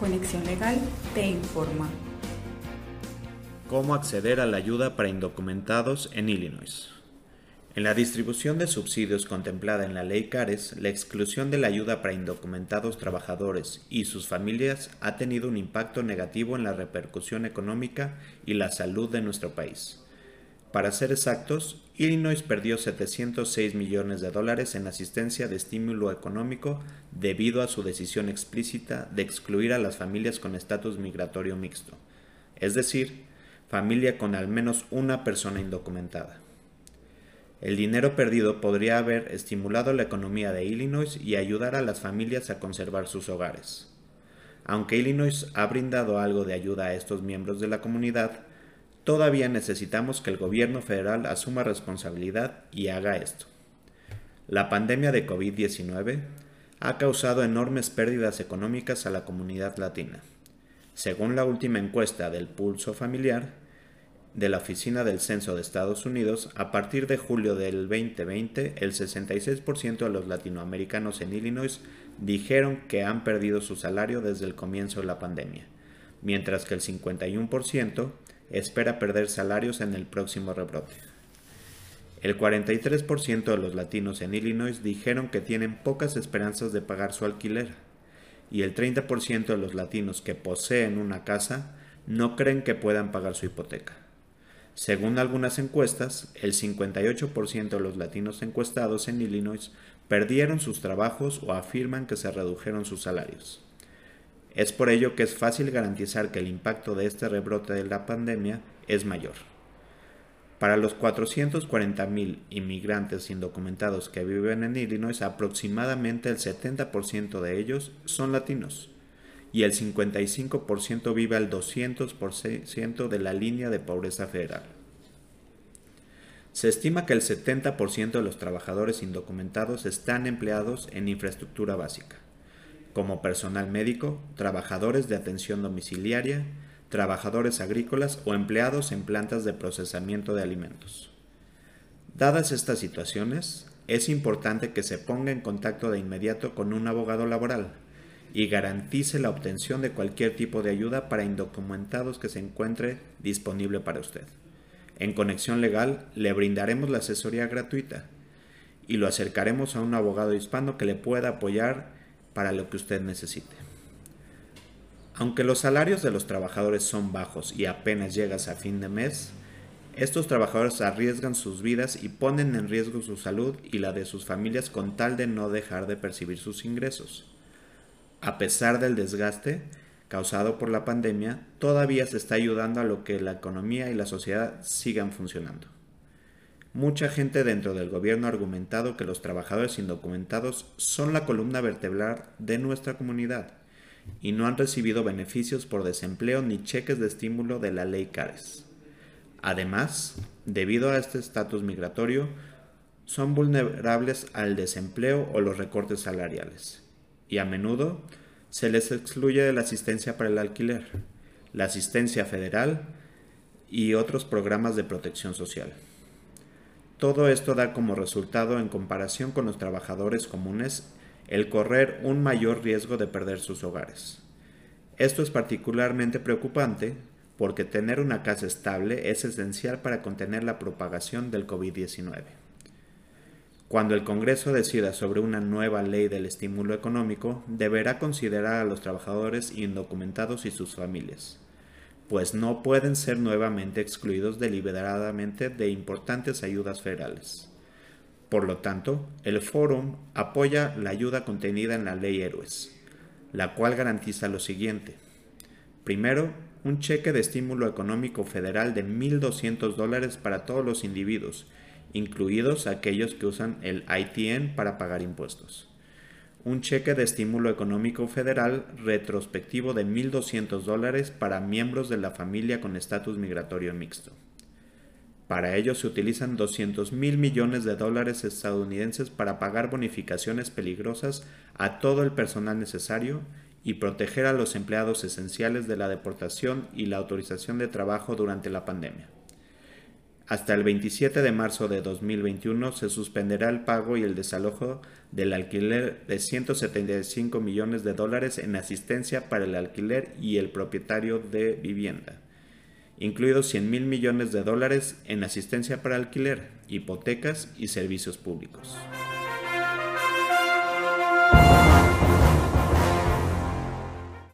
Conexión Legal te informa. ¿Cómo acceder a la ayuda para indocumentados en Illinois? En la distribución de subsidios contemplada en la ley CARES, la exclusión de la ayuda para indocumentados trabajadores y sus familias ha tenido un impacto negativo en la repercusión económica y la salud de nuestro país. Para ser exactos, Illinois perdió 706 millones de dólares en asistencia de estímulo económico debido a su decisión explícita de excluir a las familias con estatus migratorio mixto, es decir, familia con al menos una persona indocumentada. El dinero perdido podría haber estimulado la economía de Illinois y ayudar a las familias a conservar sus hogares. Aunque Illinois ha brindado algo de ayuda a estos miembros de la comunidad, todavía necesitamos que el gobierno federal asuma responsabilidad y haga esto. La pandemia de COVID-19 ha causado enormes pérdidas económicas a la comunidad latina. Según la última encuesta del Pulso Familiar, de la Oficina del Censo de Estados Unidos, a partir de julio del 2020, el 66% de los latinoamericanos en Illinois dijeron que han perdido su salario desde el comienzo de la pandemia, mientras que el 51% espera perder salarios en el próximo rebrote. El 43% de los latinos en Illinois dijeron que tienen pocas esperanzas de pagar su alquiler, y el 30% de los latinos que poseen una casa no creen que puedan pagar su hipoteca. Según algunas encuestas, el 58% de los latinos encuestados en Illinois perdieron sus trabajos o afirman que se redujeron sus salarios. Es por ello que es fácil garantizar que el impacto de este rebrote de la pandemia es mayor. Para los 440.000 inmigrantes indocumentados que viven en Illinois, aproximadamente el 70% de ellos son latinos y el 55% vive al 200% de la línea de pobreza federal. Se estima que el 70% de los trabajadores indocumentados están empleados en infraestructura básica, como personal médico, trabajadores de atención domiciliaria, trabajadores agrícolas o empleados en plantas de procesamiento de alimentos. Dadas estas situaciones, es importante que se ponga en contacto de inmediato con un abogado laboral, y garantice la obtención de cualquier tipo de ayuda para indocumentados que se encuentre disponible para usted. En Conexión Legal le brindaremos la asesoría gratuita y lo acercaremos a un abogado hispano que le pueda apoyar para lo que usted necesite. Aunque los salarios de los trabajadores son bajos y apenas llegas a fin de mes, estos trabajadores arriesgan sus vidas y ponen en riesgo su salud y la de sus familias con tal de no dejar de percibir sus ingresos a pesar del desgaste causado por la pandemia, todavía se está ayudando a lo que la economía y la sociedad sigan funcionando. Mucha gente dentro del gobierno ha argumentado que los trabajadores indocumentados son la columna vertebral de nuestra comunidad y no han recibido beneficios por desempleo ni cheques de estímulo de la ley CARES. Además, debido a este estatus migratorio, son vulnerables al desempleo o los recortes salariales y a menudo se les excluye de la asistencia para el alquiler, la asistencia federal y otros programas de protección social. Todo esto da como resultado, en comparación con los trabajadores comunes, el correr un mayor riesgo de perder sus hogares. Esto es particularmente preocupante porque tener una casa estable es esencial para contener la propagación del COVID-19. Cuando el Congreso decida sobre una nueva ley del estímulo económico, deberá considerar a los trabajadores indocumentados y sus familias, pues no pueden ser nuevamente excluidos deliberadamente de importantes ayudas federales. Por lo tanto, el Fórum apoya la ayuda contenida en la Ley Héroes, la cual garantiza lo siguiente. Primero, un cheque de estímulo económico federal de 1.200 dólares para todos los individuos incluidos aquellos que usan el ITN para pagar impuestos. Un cheque de estímulo económico federal retrospectivo de 1.200 dólares para miembros de la familia con estatus migratorio mixto. Para ello se utilizan 200 mil millones de dólares estadounidenses para pagar bonificaciones peligrosas a todo el personal necesario y proteger a los empleados esenciales de la deportación y la autorización de trabajo durante la pandemia. Hasta el 27 de marzo de 2021 se suspenderá el pago y el desalojo del alquiler de 175 millones de dólares en asistencia para el alquiler y el propietario de vivienda, incluidos 100 mil millones de dólares en asistencia para alquiler, hipotecas y servicios públicos.